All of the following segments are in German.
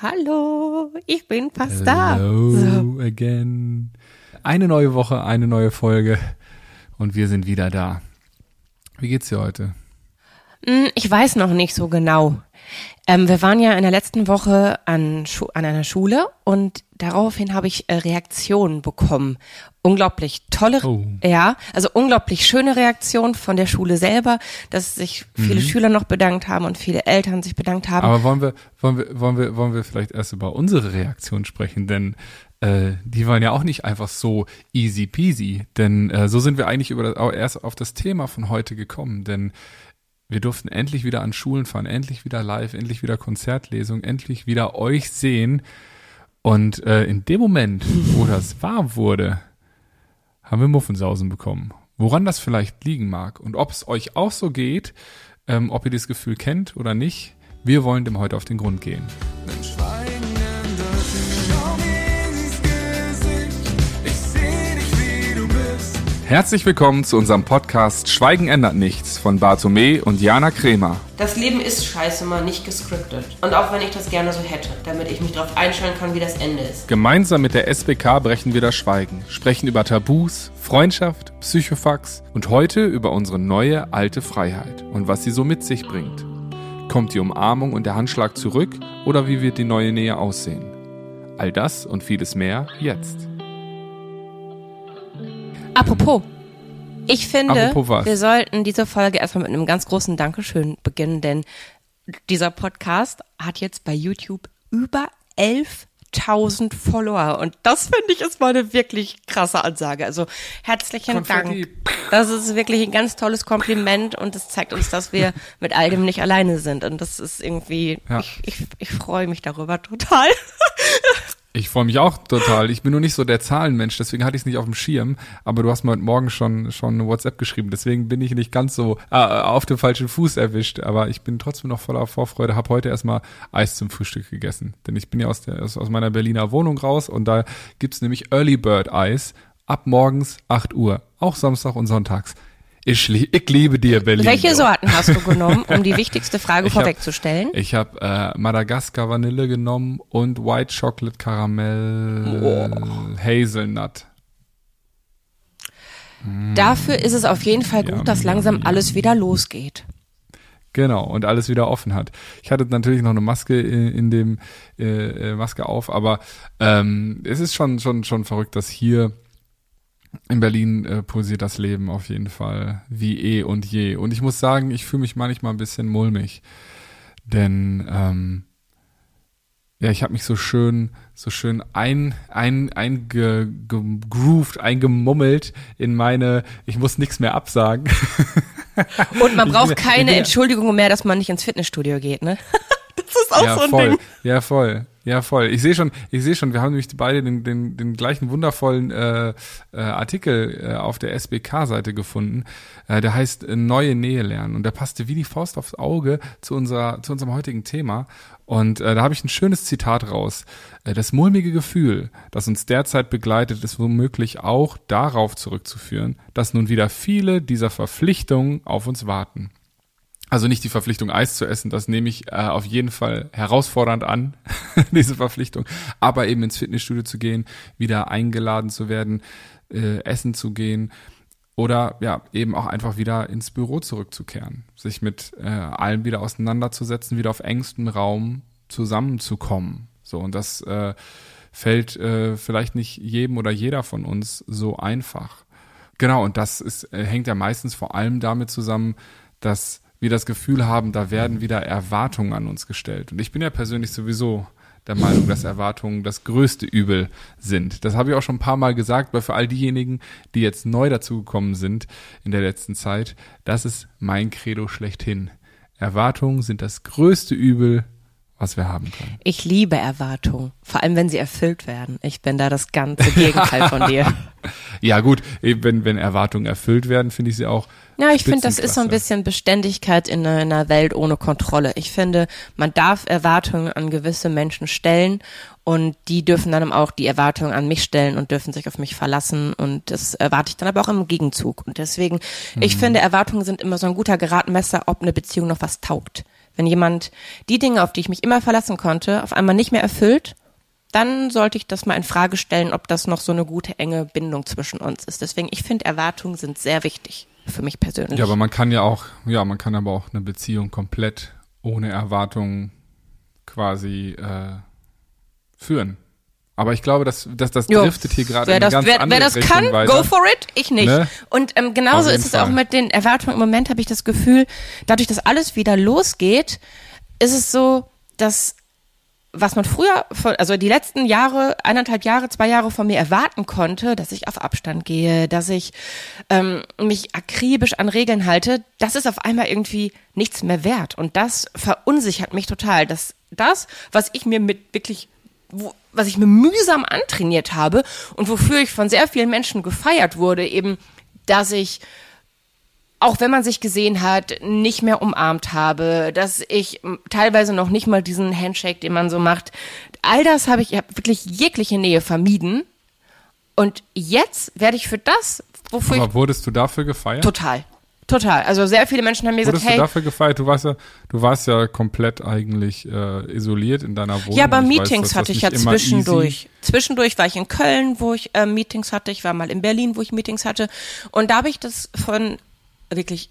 Hallo, ich bin fast da. Hello so. again. Eine neue Woche, eine neue Folge und wir sind wieder da. Wie geht's dir heute? Hm, ich weiß noch nicht so genau. Ähm, wir waren ja in der letzten Woche an, an einer Schule und daraufhin habe ich äh, Reaktionen bekommen. Unglaublich tolle, oh. ja, also unglaublich schöne Reaktionen von der Schule selber, dass sich viele mhm. Schüler noch bedankt haben und viele Eltern sich bedankt haben. Aber wollen wir, wollen wir, wollen wir, wollen wir vielleicht erst über unsere Reaktion sprechen, denn äh, die waren ja auch nicht einfach so easy peasy, denn äh, so sind wir eigentlich über das, erst auf das Thema von heute gekommen, denn wir durften endlich wieder an Schulen fahren, endlich wieder live, endlich wieder Konzertlesung, endlich wieder euch sehen. Und äh, in dem Moment, wo das warm wurde, haben wir Muffensausen bekommen. Woran das vielleicht liegen mag und ob es euch auch so geht, ähm, ob ihr das Gefühl kennt oder nicht, wir wollen dem heute auf den Grund gehen. Mensch, Herzlich willkommen zu unserem Podcast Schweigen ändert nichts von Bartome und Jana Kremer. Das Leben ist scheiße mal nicht gescriptet. Und auch wenn ich das gerne so hätte, damit ich mich darauf einstellen kann, wie das Ende ist. Gemeinsam mit der SBK brechen wir das Schweigen, sprechen über Tabus, Freundschaft, Psychofax und heute über unsere neue alte Freiheit und was sie so mit sich bringt. Kommt die Umarmung und der Handschlag zurück oder wie wird die neue Nähe aussehen? All das und vieles mehr jetzt. Apropos, ich finde, wir sollten diese Folge erstmal mit einem ganz großen Dankeschön beginnen, denn dieser Podcast hat jetzt bei YouTube über 11.000 Follower und das finde ich ist mal eine wirklich krasse Ansage. Also herzlichen Konfetti. Dank. Das ist wirklich ein ganz tolles Kompliment und es zeigt uns, dass wir mit all dem nicht alleine sind und das ist irgendwie, ja. ich, ich, ich freue mich darüber total. Ich freue mich auch total. Ich bin nur nicht so der Zahlenmensch, deswegen hatte ich es nicht auf dem Schirm. Aber du hast mir heute Morgen schon, schon eine WhatsApp geschrieben, deswegen bin ich nicht ganz so äh, auf dem falschen Fuß erwischt. Aber ich bin trotzdem noch voller Vorfreude. Hab heute erstmal Eis zum Frühstück gegessen. Denn ich bin ja aus, der, aus, aus meiner Berliner Wohnung raus und da gibt's nämlich Early Bird Eis ab morgens 8 Uhr. Auch Samstag und Sonntags. Ich, ich liebe dir, Berlin. Welche Sorten hast du genommen, um die wichtigste Frage ich vorwegzustellen? Hab, ich habe äh, Madagaskar Vanille genommen und White Chocolate Caramel oh. Hazelnut. Dafür ist es auf jeden Fall gut, ja, dass langsam ja. alles wieder losgeht. Genau, und alles wieder offen hat. Ich hatte natürlich noch eine Maske in, in dem äh, äh, Maske auf, aber ähm, es ist schon, schon, schon verrückt, dass hier in Berlin äh, pulsiert das Leben auf jeden Fall wie eh und je. Und ich muss sagen, ich fühle mich manchmal ein bisschen mulmig. Denn ähm, ja, ich habe mich so schön, so schön ein, ein, eingegroovt, eingemummelt in meine, ich muss nichts mehr absagen. Und man braucht keine Entschuldigung mehr, dass man nicht ins Fitnessstudio geht, ne? Das ist auch ja, so ein voll. Ding. Ja, voll. Ja, voll. Ich sehe schon, ich sehe schon, wir haben nämlich beide den, den, den gleichen wundervollen äh, äh, Artikel äh, auf der SBK-Seite gefunden. Äh, der heißt äh, Neue Nähe lernen und der passte wie die Faust aufs Auge zu, unserer, zu unserem heutigen Thema. Und äh, da habe ich ein schönes Zitat raus. Äh, das mulmige Gefühl, das uns derzeit begleitet, ist womöglich auch darauf zurückzuführen, dass nun wieder viele dieser Verpflichtungen auf uns warten. Also nicht die Verpflichtung, Eis zu essen, das nehme ich äh, auf jeden Fall herausfordernd an, diese Verpflichtung. Aber eben ins Fitnessstudio zu gehen, wieder eingeladen zu werden, äh, essen zu gehen oder ja, eben auch einfach wieder ins Büro zurückzukehren, sich mit äh, allem wieder auseinanderzusetzen, wieder auf engstem Raum zusammenzukommen. So, und das äh, fällt äh, vielleicht nicht jedem oder jeder von uns so einfach. Genau, und das ist, äh, hängt ja meistens vor allem damit zusammen, dass wir das Gefühl haben, da werden wieder Erwartungen an uns gestellt. Und ich bin ja persönlich sowieso der Meinung, dass Erwartungen das größte Übel sind. Das habe ich auch schon ein paar Mal gesagt, weil für all diejenigen, die jetzt neu dazugekommen sind in der letzten Zeit, das ist mein Credo schlechthin. Erwartungen sind das größte Übel, was wir haben können. Ich liebe Erwartungen, vor allem wenn sie erfüllt werden. Ich bin da das ganze Gegenteil von dir. Ja gut, wenn, wenn Erwartungen erfüllt werden, finde ich sie auch. Ja, ich finde, das ist so ein bisschen Beständigkeit in einer Welt ohne Kontrolle. Ich finde, man darf Erwartungen an gewisse Menschen stellen und die dürfen dann auch die Erwartungen an mich stellen und dürfen sich auf mich verlassen und das erwarte ich dann aber auch im Gegenzug. Und deswegen, mhm. ich finde, Erwartungen sind immer so ein guter Geradmesser, ob eine Beziehung noch was taugt Wenn jemand die Dinge, auf die ich mich immer verlassen konnte, auf einmal nicht mehr erfüllt, dann sollte ich das mal in Frage stellen, ob das noch so eine gute, enge Bindung zwischen uns ist. Deswegen, ich finde, Erwartungen sind sehr wichtig für mich persönlich. Ja, aber man kann ja auch, ja, man kann aber auch eine Beziehung komplett ohne Erwartungen quasi äh, führen. Aber ich glaube, dass, dass das driftet hier gerade in eine ganz wer, andere wer das Richtung kann, weiter. go for it, ich nicht. Ne? Und ähm, genauso ist es Fall. auch mit den Erwartungen. Im Moment habe ich das Gefühl, dadurch, dass alles wieder losgeht, ist es so, dass was man früher, also die letzten Jahre, eineinhalb Jahre, zwei Jahre von mir erwarten konnte, dass ich auf Abstand gehe, dass ich ähm, mich akribisch an Regeln halte, das ist auf einmal irgendwie nichts mehr wert. Und das verunsichert mich total. Dass das, was ich mir mit wirklich, wo, was ich mir mühsam antrainiert habe und wofür ich von sehr vielen Menschen gefeiert wurde, eben, dass ich auch wenn man sich gesehen hat, nicht mehr umarmt habe, dass ich m, teilweise noch nicht mal diesen Handshake, den man so macht. All das habe ich, ich habe wirklich jegliche Nähe vermieden. Und jetzt werde ich für das, wofür Aber wurdest du dafür gefeiert? total, total. Also sehr viele Menschen haben mir Wurdest gesagt, du hey, dafür gefeiert? Du warst ja, du warst ja komplett eigentlich äh, isoliert in deiner Wohnung. ja, aber Ich weiß, Meetings das hatte ich ja immer easy- zwischendurch. Zwischendurch war ich in Köln, wo ich äh, Meetings hatte. Ich war mal in Berlin, wo ich Meetings hatte. Und da habe ich das von wirklich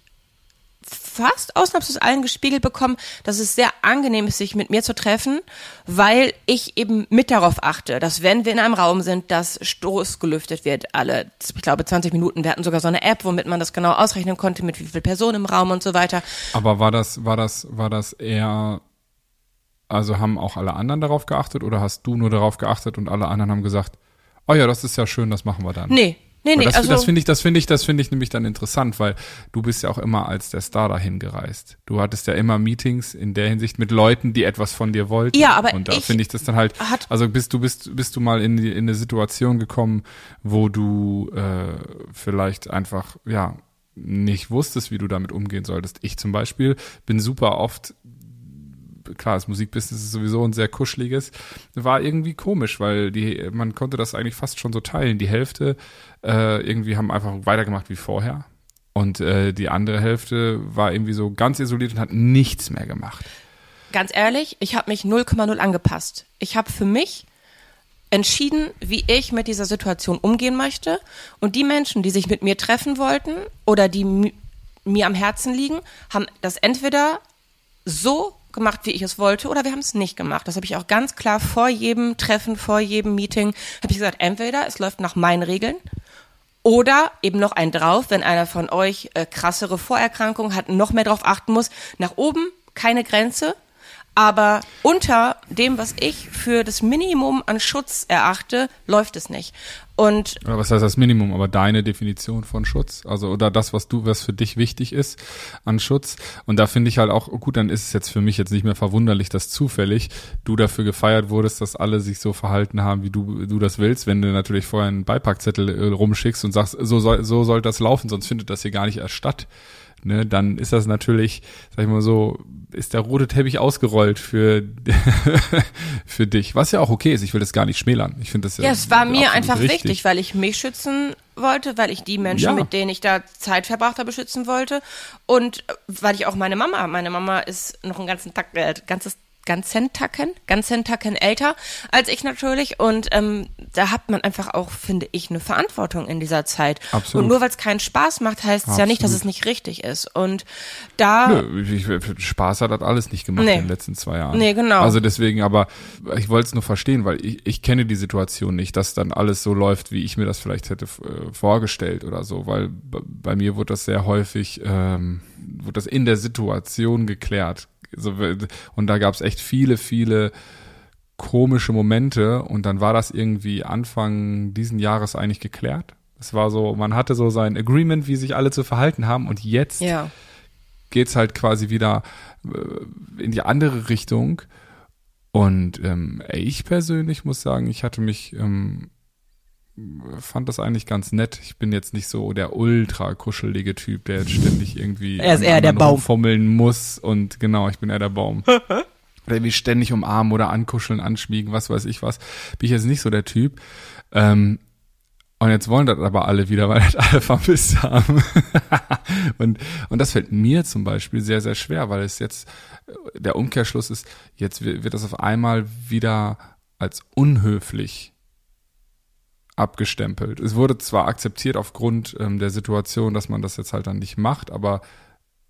fast ausnahmslos allen gespiegelt bekommen, dass es sehr angenehm ist, sich mit mir zu treffen, weil ich eben mit darauf achte, dass wenn wir in einem Raum sind, dass Stoß gelüftet wird alle, ich glaube, 20 Minuten. Wir hatten sogar so eine App, womit man das genau ausrechnen konnte, mit wie viel Personen im Raum und so weiter. Aber war das, war das, war das eher, also haben auch alle anderen darauf geachtet oder hast du nur darauf geachtet und alle anderen haben gesagt, oh ja, das ist ja schön, das machen wir dann? Nee, nee, nee. das also, das finde ich, das finde ich, das finde ich nämlich dann interessant, weil du bist ja auch immer als der Star dahin gereist. Du hattest ja immer Meetings in der Hinsicht mit Leuten, die etwas von dir wollten. Ja, aber und da finde ich das dann halt. also bist du bist bist du mal in, die, in eine Situation gekommen, wo du äh, vielleicht einfach ja nicht wusstest, wie du damit umgehen solltest. Ich zum Beispiel bin super oft klar, das Musikbusiness ist sowieso ein sehr kuscheliges, war irgendwie komisch, weil die, man konnte das eigentlich fast schon so teilen. Die Hälfte äh, irgendwie haben einfach weitergemacht wie vorher. Und äh, die andere Hälfte war irgendwie so ganz isoliert und hat nichts mehr gemacht. ganz ehrlich, ich habe mich 0,0 angepasst. Ich habe für mich entschieden, wie ich mit dieser Situation umgehen möchte. Und die Menschen, die sich mit mir treffen wollten oder die mi- mir am Herzen liegen, haben das entweder so gemacht, wie ich es wollte, oder wir haben es nicht gemacht. Das habe ich auch ganz klar vor jedem Treffen, vor jedem Meeting, habe ich gesagt, entweder es läuft nach meinen Regeln oder eben noch ein drauf, wenn einer von euch äh, krassere Vorerkrankungen hat, noch mehr drauf achten muss. Nach oben keine Grenze, aber unter dem, was ich für das Minimum an Schutz erachte, läuft es nicht. Und Oder was heißt das Minimum? Aber deine Definition von Schutz, also oder das, was du, was für dich wichtig ist an Schutz. Und da finde ich halt auch, gut, dann ist es jetzt für mich jetzt nicht mehr verwunderlich, dass zufällig du dafür gefeiert wurdest, dass alle sich so verhalten haben, wie du, du das willst. Wenn du natürlich vorher einen Beipackzettel äh, rumschickst und sagst, so soll, so soll das laufen, sonst findet das hier gar nicht erst statt. Ne, dann ist das natürlich, sag ich mal so, ist der rote Teppich ausgerollt für, für dich. Was ja auch okay ist. Ich will das gar nicht schmälern. Ich finde das ja. ja, es war mir einfach richtig. wichtig, weil ich mich schützen wollte, weil ich die Menschen, Ja. mit denen ich da Zeit verbracht habe, schützen wollte und äh, weil ich auch meine Mama, meine Mama ist noch einen ganzen Tag, äh, ganzes ganzen Tacken, ganzen Tacken älter als ich natürlich und ähm, da hat man einfach auch, finde ich, eine Verantwortung in dieser Zeit. Absolut. Und nur weil es keinen Spaß macht, heißt es ja nicht, dass es nicht richtig ist. Und da Nö, ich, Spaß hat das alles nicht gemacht Nee. in den letzten zwei Jahren. Nee, genau. Also deswegen, aber ich wollte es nur verstehen, weil ich, ich kenne die Situation nicht, dass dann alles so läuft, wie ich mir das vielleicht hätte äh, vorgestellt oder so, weil bei mir wurde das sehr häufig, ähm, wurde das in der Situation geklärt. So, und da gab es echt viele, viele komische Momente und dann war das irgendwie Anfang diesen Jahres eigentlich geklärt. Es war so, man hatte so sein Agreement, wie sich alle zu verhalten haben und jetzt ja. geht's halt quasi wieder äh, in die andere Richtung. Und ähm, ich persönlich muss sagen, ich hatte mich, ähm, fand das eigentlich ganz nett. Ich bin jetzt nicht so der ultra kuschelige Typ, der jetzt ständig irgendwie Er ist eher der Baum. fummeln muss. Und genau, ich bin eher der Baum. oder irgendwie ständig umarmen oder ankuscheln, anschmiegen, was weiß ich was. Bin ich jetzt nicht so der Typ. Ähm, Und jetzt wollen das aber alle wieder, weil das alle vermisst haben. und, und das fällt mir zum Beispiel sehr, sehr schwer, weil es jetzt, der Umkehrschluss ist, jetzt wird das auf einmal wieder als unhöflich abgestempelt. Es wurde zwar akzeptiert aufgrund ähm, der Situation, dass man das jetzt halt dann nicht macht, aber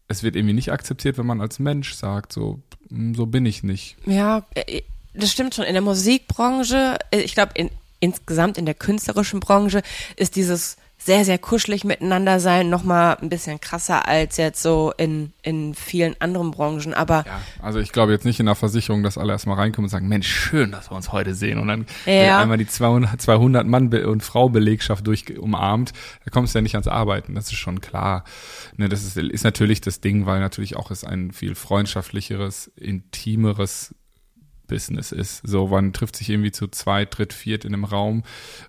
es wird irgendwie nicht akzeptiert, wenn man als Mensch sagt, so, hm, so bin ich nicht. Ja, äh, das stimmt schon. In der Musikbranche, äh, ich glaube, in, insgesamt in der künstlerischen Branche ist dieses sehr, sehr kuschelig miteinander sein, nochmal ein bisschen krasser als jetzt so in, in vielen anderen Branchen. Aber ja, also ich glaube jetzt nicht in der Versicherung, dass alle erstmal reinkommen und sagen, Mensch, schön, dass wir uns heute sehen. Und dann ja. einmal die 200, 200 Mann und Frau Belegschaft durch umarmt, da kommst du ja nicht ans Arbeiten. Das ist schon klar. Ne, das ist, ist natürlich das Ding, weil natürlich auch es ein viel freundschaftlicheres, intimeres Business ist. So, man trifft sich irgendwie zu zweit, dritt, viert in einem Raum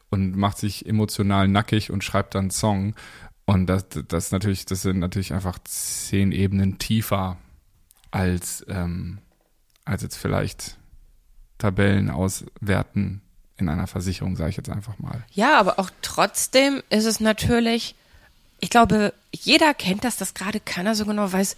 und macht sich emotional nackig und schreibt dann einen Song. Und das, das natürlich, das sind natürlich einfach zehn Ebenen tiefer als, ähm, als jetzt vielleicht Tabellen auswerten in einer Versicherung, sage ich jetzt einfach mal. Ja, aber auch trotzdem ist es natürlich, ich glaube, jeder kennt das, dass gerade keiner so genau weiß,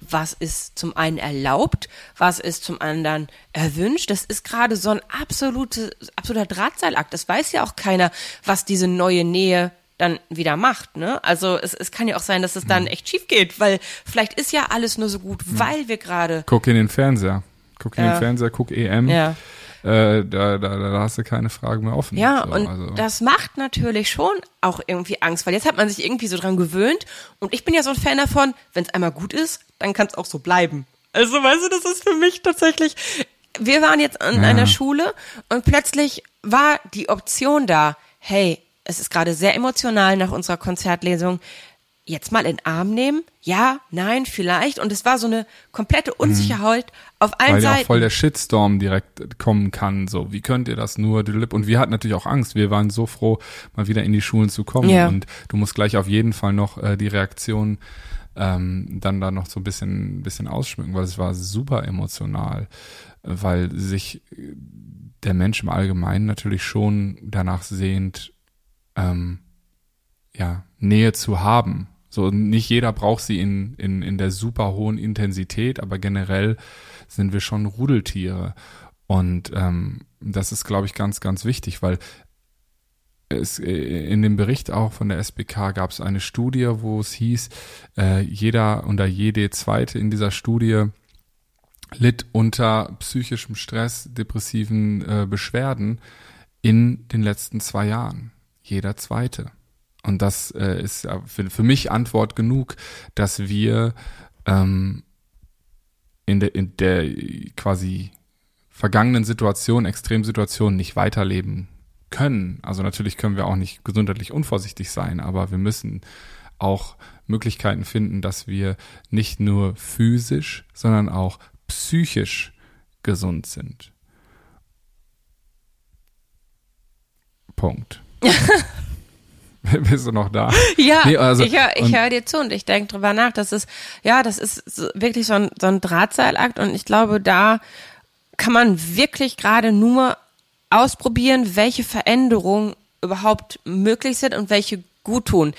was ist zum einen erlaubt, was ist zum anderen erwünscht. Das ist gerade so ein absolute, absoluter Drahtseilakt. Das weiß ja auch keiner, was diese neue Nähe dann wieder macht, ne? Also es, es kann ja auch sein, dass es dann hm. echt schief geht, weil vielleicht ist ja alles nur so gut, hm. weil wir gerade. Guck in den Fernseher. Guck in ja. den Fernseher, guck EM. Ja. Äh, da, da, da hast du keine Fragen mehr offen. Ja, so, und also. das macht natürlich schon auch irgendwie Angst, weil jetzt hat man sich irgendwie so dran gewöhnt und ich bin ja so ein Fan davon, wenn es einmal gut ist, dann kann es auch so bleiben. Also weißt du, das ist für mich tatsächlich, wir waren jetzt an ja. einer Schule und plötzlich war die Option da, hey, es ist gerade sehr emotional nach unserer Konzertlesung jetzt mal in den Arm nehmen? Ja, nein, vielleicht. Und es war so eine komplette mhm. Unsicherheit. Auf allen Weil Seiten. Weil ja voll der Shitstorm direkt kommen kann. So, wie könnt ihr das nur? Und wir hatten natürlich auch Angst. Wir waren so froh, mal wieder in die Schulen zu kommen. Ja. Und du musst gleich auf jeden Fall noch äh, die Reaktion ähm, dann da noch so ein bisschen, bisschen ausschmücken, weil es war super emotional, weil sich der Mensch im Allgemeinen natürlich schon danach sehnt, ähm, ja, Nähe zu haben so, nicht jeder braucht sie in, in, in der super hohen Intensität, aber generell sind wir schon Rudeltiere. Und ähm, das ist, glaube ich, ganz, ganz wichtig, weil es, äh, in dem Bericht auch von der SBK gab es eine Studie, wo es hieß, äh, jeder oder jede zweite in dieser Studie litt unter psychischem Stress, depressiven äh, Beschwerden in den letzten zwei Jahren. Jeder zweite. Und das äh, ist für, für mich Antwort genug, dass wir ähm, in, der, in der quasi vergangenen Situation, Extremsituation nicht weiterleben können. Also natürlich können wir auch nicht gesundheitlich unvorsichtig sein, aber wir müssen auch Möglichkeiten finden, dass wir nicht nur physisch, sondern auch psychisch gesund sind. Punkt. Bist du noch da? Ja, nee, also, ich höre hör dir zu und ich denke drüber nach. Das ist, ja, das ist wirklich so ein, so ein Drahtseilakt und ich glaube, da kann man wirklich gerade nur ausprobieren, welche Veränderungen überhaupt möglich sind und welche gut tun.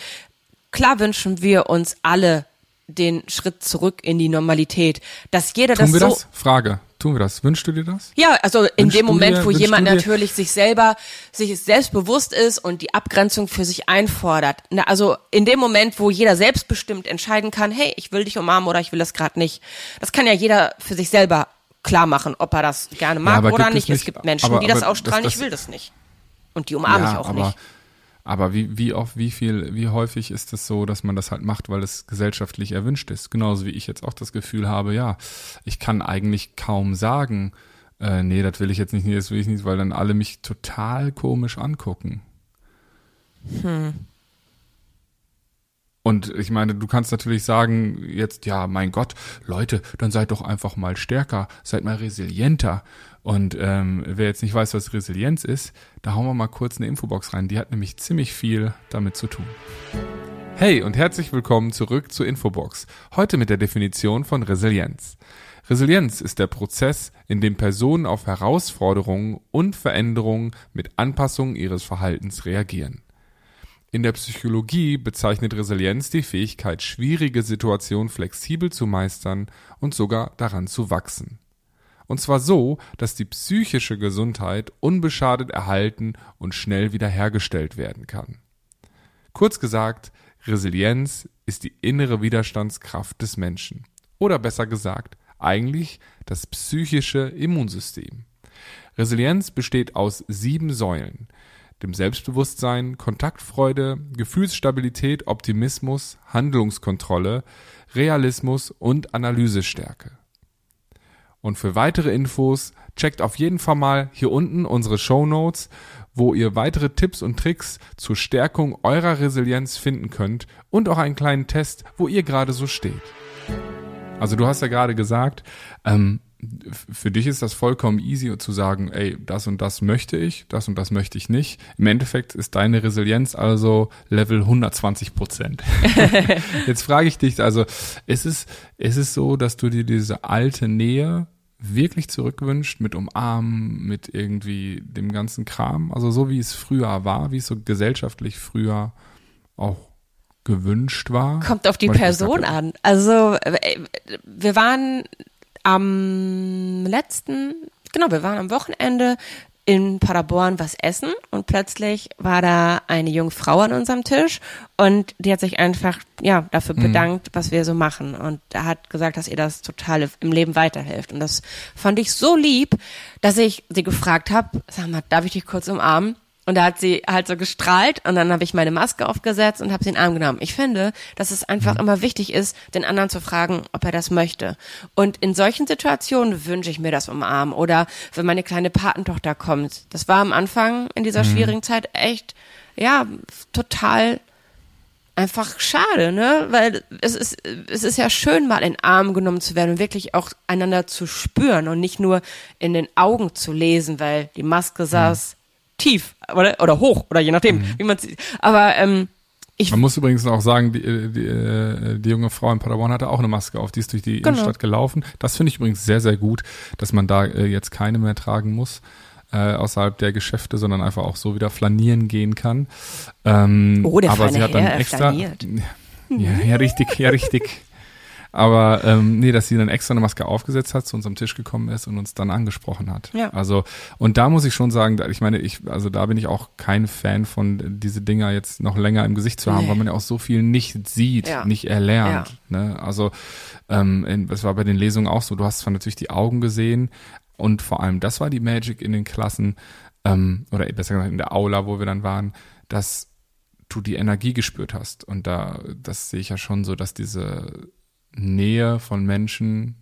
Klar wünschen wir uns alle den Schritt zurück in die Normalität, dass jeder Tun das wir so das? Frage. Tun wir das? Wünschst du dir das? Ja, also in wünschst dem Moment, dir, wo jemand natürlich sich selber, sich selbstbewusst ist und die Abgrenzung für sich einfordert. Also in dem Moment, wo jeder selbstbestimmt entscheiden kann, hey, ich will dich umarmen oder ich will das gerade nicht. Das kann ja jeder für sich selber klar machen, ob er das gerne mag ja, oder nicht. nicht. Es gibt Menschen, aber, die das ausstrahlen, das, das, ich will das nicht. Und die umarme ja, ich auch aber, nicht. Aber wie, wie oft, wie viel, wie häufig ist es so, dass man das halt macht, weil es gesellschaftlich erwünscht ist? Genauso wie ich jetzt auch das Gefühl habe, ja, ich kann eigentlich kaum sagen, äh, nee, das will ich jetzt nicht, nee, das will ich nicht, weil dann alle mich total komisch angucken. Hm. Und ich meine, du kannst natürlich sagen, jetzt, ja, mein Gott, Leute, dann seid doch einfach mal stärker, seid mal resilienter. Und ähm, wer jetzt nicht weiß, was Resilienz ist, da hauen wir mal kurz eine Infobox rein. Die hat nämlich ziemlich viel damit zu tun. Hey und herzlich willkommen zurück zur Infobox. Heute mit der Definition von Resilienz. Resilienz ist der Prozess, in dem Personen auf Herausforderungen und Veränderungen mit Anpassungen ihres Verhaltens reagieren. In der Psychologie bezeichnet Resilienz die Fähigkeit, schwierige Situationen flexibel zu meistern und sogar daran zu wachsen. Und zwar so, dass die psychische Gesundheit unbeschadet erhalten und schnell wiederhergestellt werden kann. Kurz gesagt, Resilienz ist die innere Widerstandskraft des Menschen. Oder besser gesagt, eigentlich das psychische Immunsystem. Resilienz besteht aus sieben Säulen, dem Selbstbewusstsein, Kontaktfreude, Gefühlsstabilität, Optimismus, Handlungskontrolle, Realismus und Analysestärke. Und für weitere Infos checkt auf jeden Fall mal hier unten unsere Show Notes, wo ihr weitere Tipps und Tricks zur Stärkung eurer Resilienz finden könnt und auch einen kleinen Test, wo ihr gerade so steht. Also du hast ja gerade gesagt, ähm, für dich ist das vollkommen easy zu sagen, ey, das und das möchte ich, das und das möchte ich nicht. Im Endeffekt ist deine Resilienz also Level 120 Prozent. Jetzt frage ich dich, also ist es, ist es so, dass du dir diese alte Nähe wirklich zurückwünscht mit Umarmen, mit irgendwie dem ganzen Kram, also so wie es früher war, wie es so gesellschaftlich früher auch gewünscht war? Kommt auf die Person an. Also äh, wir waren am letzten, genau, wir waren am Wochenende in Paderborn was essen und plötzlich war da eine junge Frau an unserem Tisch und die hat sich einfach ja dafür mhm. bedankt, was wir so machen und hat gesagt, dass ihr das total im Leben weiterhilft und das fand ich so lieb, dass ich sie gefragt habe, sag mal, darf ich dich kurz umarmen? Und da hat sie halt so gestrahlt und dann habe ich meine Maske aufgesetzt und habe sie in den Arm genommen. Ich finde, dass es einfach mhm. immer wichtig ist, den anderen zu fragen, ob er das möchte. Und in solchen Situationen wünsche ich mir das umarmen. Oder wenn meine kleine Patentochter kommt. Das war am Anfang in dieser mhm. schwierigen Zeit echt, ja, total einfach schade, ne? Weil es ist, es ist ja schön, mal in den Arm genommen zu werden und wirklich auch einander zu spüren und nicht nur in den Augen zu lesen, weil die Maske saß tief oder, oder hoch oder je nachdem, mhm. wie man sieht. Aber ähm, ich man muss übrigens auch sagen, die, die, äh, die junge Frau in Paderborn hatte auch eine Maske auf, die ist durch die genau. Innenstadt gelaufen. Das finde ich übrigens sehr, sehr gut, dass man da äh, jetzt keine mehr tragen muss. Äh, außerhalb der Geschäfte, sondern einfach auch so wieder flanieren gehen kann. Ähm, oh, der aber sie hat dann extra, flaniert. Ja, ja, richtig, ja, richtig. Aber ähm, nee, dass sie dann extra eine Maske aufgesetzt hat, zu unserem Tisch gekommen ist und uns dann angesprochen hat. Ja. Also, und da muss ich schon sagen, ich meine, ich, also da bin ich auch kein Fan von, diese Dinger jetzt noch länger im Gesicht zu haben, nee. weil man ja auch so viel nicht sieht, ja. nicht erlernt. Ja. Ne? Also, ähm, das war bei den Lesungen auch so, du hast zwar natürlich die Augen gesehen und vor allem das war die Magic in den Klassen, ähm, oder besser gesagt in der Aula, wo wir dann waren, dass du die Energie gespürt hast. Und da, das sehe ich ja schon so, dass diese Nähe von Menschen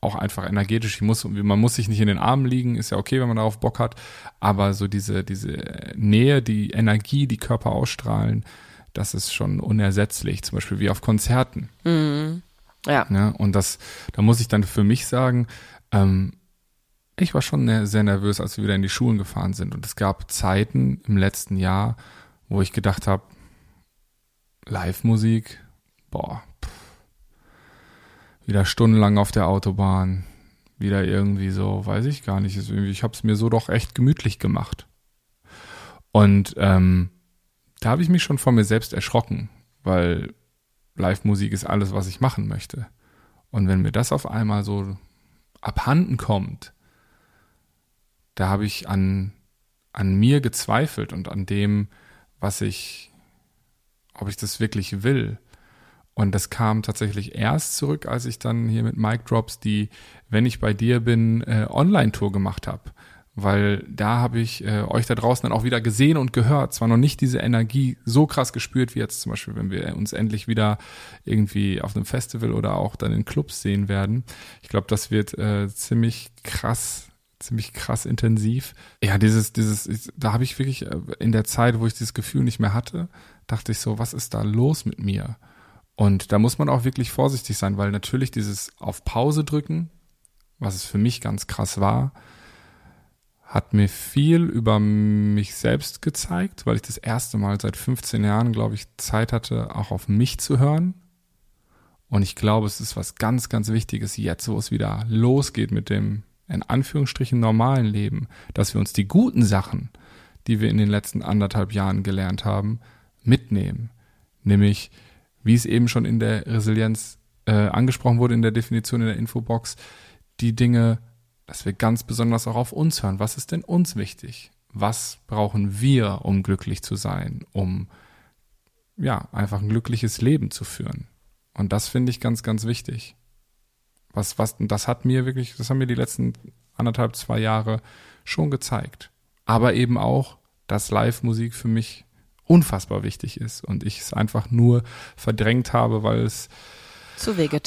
auch einfach energetisch. Ich muss, man muss sich nicht in den Armen liegen, ist ja okay, wenn man darauf Bock hat. Aber so diese, diese Nähe, die Energie, die Körper ausstrahlen, das ist schon unersetzlich. Zum Beispiel wie auf Konzerten. Mhm. Ja. ja. Ne? Und das, da muss ich dann für mich sagen, ähm, ich war schon sehr nervös, als wir wieder in die Schulen gefahren sind. Und es gab Zeiten im letzten Jahr, wo ich gedacht habe, Live-Musik, boah, wieder stundenlang auf der Autobahn, wieder irgendwie so, weiß ich gar nicht, ich habe es mir so doch echt gemütlich gemacht. Und ähm, da habe ich mich schon von mir selbst erschrocken, weil Live-Musik ist alles, was ich machen möchte. Und wenn mir das auf einmal so abhanden kommt, da habe ich an, an mir gezweifelt und an dem, was ich, ob ich das wirklich will. Und das kam tatsächlich erst zurück, als ich dann hier mit Mic Drops die Wenn ich bei dir bin äh, Online-Tour gemacht habe. Weil da habe ich äh, euch da draußen dann auch wieder gesehen und gehört. Zwar noch nicht diese Energie so krass gespürt wie jetzt zum Beispiel, wenn wir uns endlich wieder irgendwie auf einem Festival oder auch dann in Clubs sehen werden. Ich glaube, das wird äh, ziemlich krass ziemlich krass intensiv. Ja, dieses, dieses, da habe ich wirklich äh, in der Zeit, wo ich dieses Gefühl nicht mehr hatte, dachte ich so, was ist da los mit mir? Und da muss man auch wirklich vorsichtig sein, weil natürlich dieses auf Pause drücken, was es für mich ganz krass war, hat mir viel über mich selbst gezeigt, weil ich das erste Mal seit 15 Jahren, glaube ich, Zeit hatte, auch auf mich zu hören. Und ich glaube, es ist was ganz, ganz Wichtiges jetzt, wo es wieder losgeht mit dem in Anführungsstrichen normalen Leben, dass wir uns die guten Sachen, die wir in den letzten anderthalb Jahren gelernt haben, mitnehmen. Nämlich, wie es eben schon in der Resilienz äh, angesprochen wurde, in der Definition in der Infobox, die Dinge, dass wir ganz besonders auch auf uns hören. Was ist denn uns wichtig? Was brauchen wir, um glücklich zu sein, um ja, einfach ein glückliches Leben zu führen? Und das finde ich ganz, ganz wichtig. Was, was, das hat mir wirklich, das haben mir die letzten anderthalb, zwei Jahre schon gezeigt. Aber eben auch, dass Live-Musik für mich unfassbar wichtig ist und ich es einfach nur verdrängt habe, weil es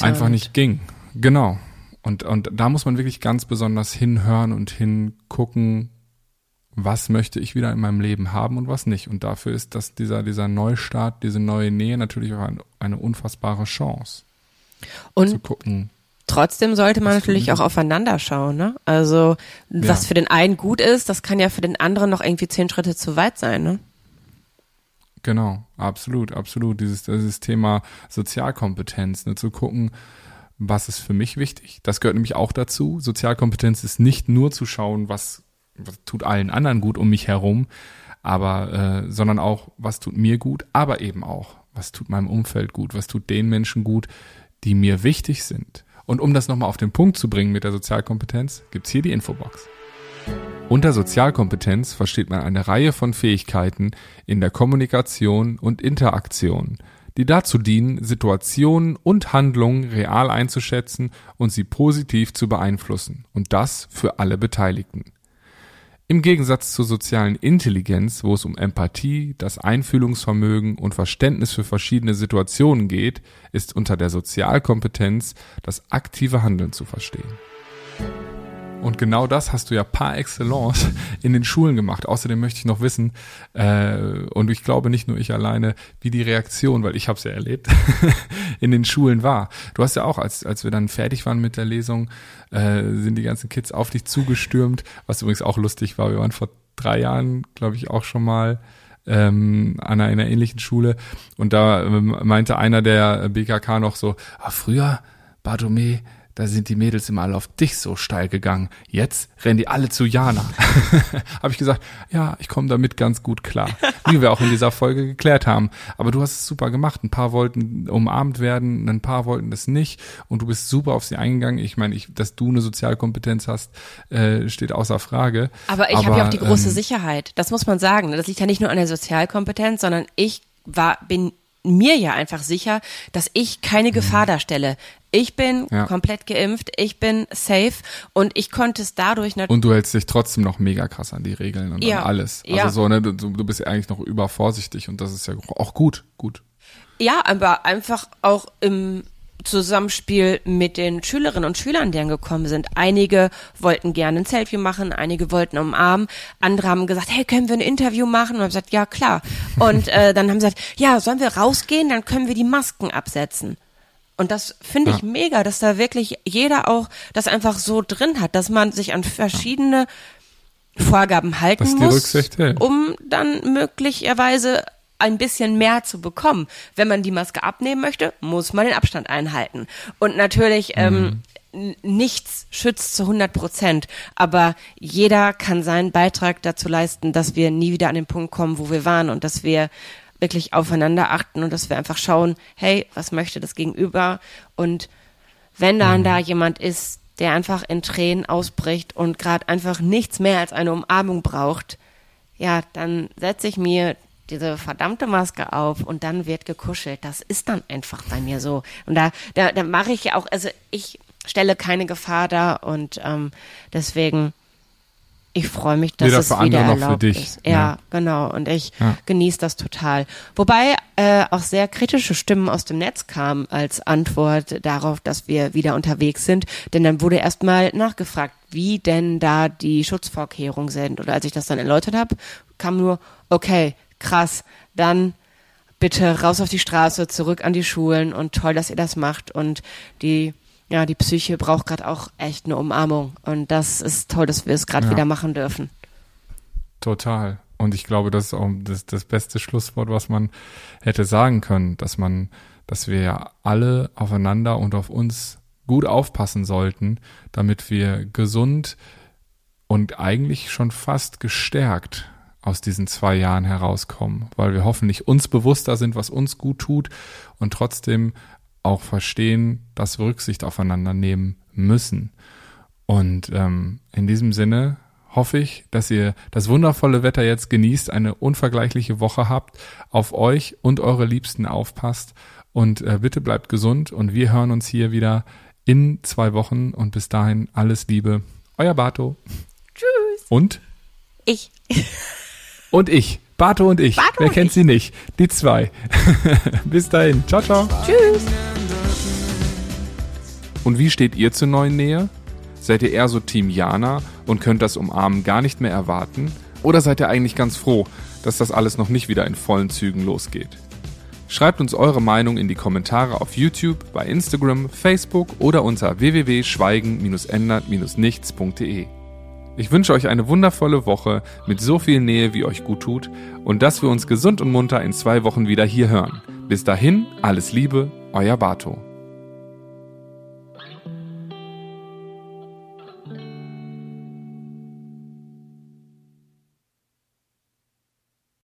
einfach nicht ging. Genau. Und, und da muss man wirklich ganz besonders hinhören und hingucken, was möchte ich wieder in meinem Leben haben und was nicht. Und dafür ist das dieser, dieser Neustart, diese neue Nähe natürlich auch ein, eine unfassbare Chance. Und zu gucken. Trotzdem sollte man natürlich auch aufeinander schauen, ne? Also, was ja. für den einen gut ist, das kann ja für den anderen noch irgendwie zehn Schritte zu weit sein, ne? Genau, absolut, absolut. Dieses, dieses Thema Sozialkompetenz, ne, zu gucken, was ist für mich wichtig. Das gehört nämlich auch dazu. Sozialkompetenz ist nicht nur zu schauen, was, was tut allen anderen gut um mich herum, aber äh, sondern auch, was tut mir gut, aber eben auch, was tut meinem Umfeld gut, was tut den Menschen gut, die mir wichtig sind. Und um das nochmal auf den Punkt zu bringen mit der Sozialkompetenz, gibt's hier die Infobox. Unter Sozialkompetenz versteht man eine Reihe von Fähigkeiten in der Kommunikation und Interaktion, die dazu dienen, Situationen und Handlungen real einzuschätzen und sie positiv zu beeinflussen, und das für alle Beteiligten. Im Gegensatz zur sozialen Intelligenz, wo es um Empathie, das Einfühlungsvermögen und Verständnis für verschiedene Situationen geht, ist unter der Sozialkompetenz das aktive Handeln zu verstehen. Und genau das hast du ja par excellence in den Schulen gemacht. Außerdem möchte ich noch wissen, äh, und ich glaube nicht nur ich alleine, wie die Reaktion, weil ich habe es ja erlebt, in den Schulen war. Du hast ja auch, als, als wir dann fertig waren mit der Lesung, äh, sind die ganzen Kids auf dich zugestürmt, was übrigens auch lustig war. Wir waren vor drei Jahren, glaube ich, auch schon mal ähm, an einer ähnlichen Schule. Und da ähm, meinte einer der BKK noch so, ah, früher, Bartome, da sind die Mädels immer alle auf dich so steil gegangen. Jetzt rennen die alle zu Jana. Habe ich gesagt, ja, ich komme damit ganz gut klar. Wie wir auch in dieser Folge geklärt haben. Aber du hast es super gemacht. Ein paar wollten umarmt werden, ein paar wollten das nicht. Und du bist super auf sie eingegangen. Ich meine, ich, dass du eine Sozialkompetenz hast, äh, steht außer Frage. Aber ich habe ja auch die große ähm, Sicherheit. Das muss man sagen. Das liegt ja nicht nur an der Sozialkompetenz, sondern ich war, bin mir ja einfach sicher, dass ich keine Gefahr mhm. darstelle. Ich bin ja. komplett geimpft, ich bin safe und ich konnte es dadurch natürlich. Und du hältst dich trotzdem noch mega krass an die Regeln und ja. an alles. Also ja. so, ne, du, du bist ja eigentlich noch übervorsichtig und das ist ja auch gut, gut. Ja, aber einfach auch im Zusammenspiel mit den Schülerinnen und Schülern, die angekommen sind. Einige wollten gerne ein Selfie machen, einige wollten umarmen, andere haben gesagt, hey, können wir ein Interview machen? Und haben gesagt, ja klar. Und äh, dann haben sie gesagt, ja, sollen wir rausgehen? Dann können wir die Masken absetzen. Und das finde ich ja. mega, dass da wirklich jeder auch das einfach so drin hat, dass man sich an verschiedene Vorgaben halten muss, um dann möglicherweise ein bisschen mehr zu bekommen. Wenn man die Maske abnehmen möchte, muss man den Abstand einhalten. Und natürlich, ähm, mhm. nichts schützt zu 100 Prozent, aber jeder kann seinen Beitrag dazu leisten, dass wir nie wieder an den Punkt kommen, wo wir waren und dass wir wirklich aufeinander achten und dass wir einfach schauen, hey, was möchte das Gegenüber? Und wenn dann mhm. da jemand ist, der einfach in Tränen ausbricht und gerade einfach nichts mehr als eine Umarmung braucht, ja, dann setze ich mir diese verdammte Maske auf und dann wird gekuschelt. Das ist dann einfach bei mir so. Und da, da, da mache ich ja auch, also ich stelle keine Gefahr dar und ähm, deswegen ich freue mich, dass Weder es wieder erlaubt ist. Ja, ja, genau. Und ich ja. genieße das total. Wobei äh, auch sehr kritische Stimmen aus dem Netz kamen als Antwort darauf, dass wir wieder unterwegs sind. Denn dann wurde erstmal nachgefragt, wie denn da die Schutzvorkehrungen sind. Oder als ich das dann erläutert habe, kam nur, okay, krass, dann bitte raus auf die Straße, zurück an die Schulen und toll, dass ihr das macht und die ja, die Psyche braucht gerade auch echt eine Umarmung und das ist toll, dass wir es gerade ja. wieder machen dürfen. Total. Und ich glaube, das ist auch das, das beste Schlusswort, was man hätte sagen können, dass man, dass wir ja alle aufeinander und auf uns gut aufpassen sollten, damit wir gesund und eigentlich schon fast gestärkt aus diesen zwei Jahren herauskommen, weil wir hoffentlich uns bewusster sind, was uns gut tut und trotzdem auch verstehen, dass wir Rücksicht aufeinander nehmen müssen. Und ähm, in diesem Sinne hoffe ich, dass ihr das wundervolle Wetter jetzt genießt, eine unvergleichliche Woche habt, auf euch und eure Liebsten aufpasst und äh, bitte bleibt gesund und wir hören uns hier wieder in zwei Wochen und bis dahin alles Liebe. Euer Bato. Tschüss. Und? Ich. und ich. Bato und ich. Bato Wer kennt ich. sie nicht? Die zwei. bis dahin. Ciao, ciao. Tschüss. Und wie steht ihr zur neuen Nähe? Seid ihr eher so Team Jana und könnt das Umarmen gar nicht mehr erwarten? Oder seid ihr eigentlich ganz froh, dass das alles noch nicht wieder in vollen Zügen losgeht? Schreibt uns eure Meinung in die Kommentare auf YouTube, bei Instagram, Facebook oder unter www.schweigen-ändert-nichts.de. Ich wünsche euch eine wundervolle Woche mit so viel Nähe, wie euch gut tut und dass wir uns gesund und munter in zwei Wochen wieder hier hören. Bis dahin, alles Liebe, euer Bato.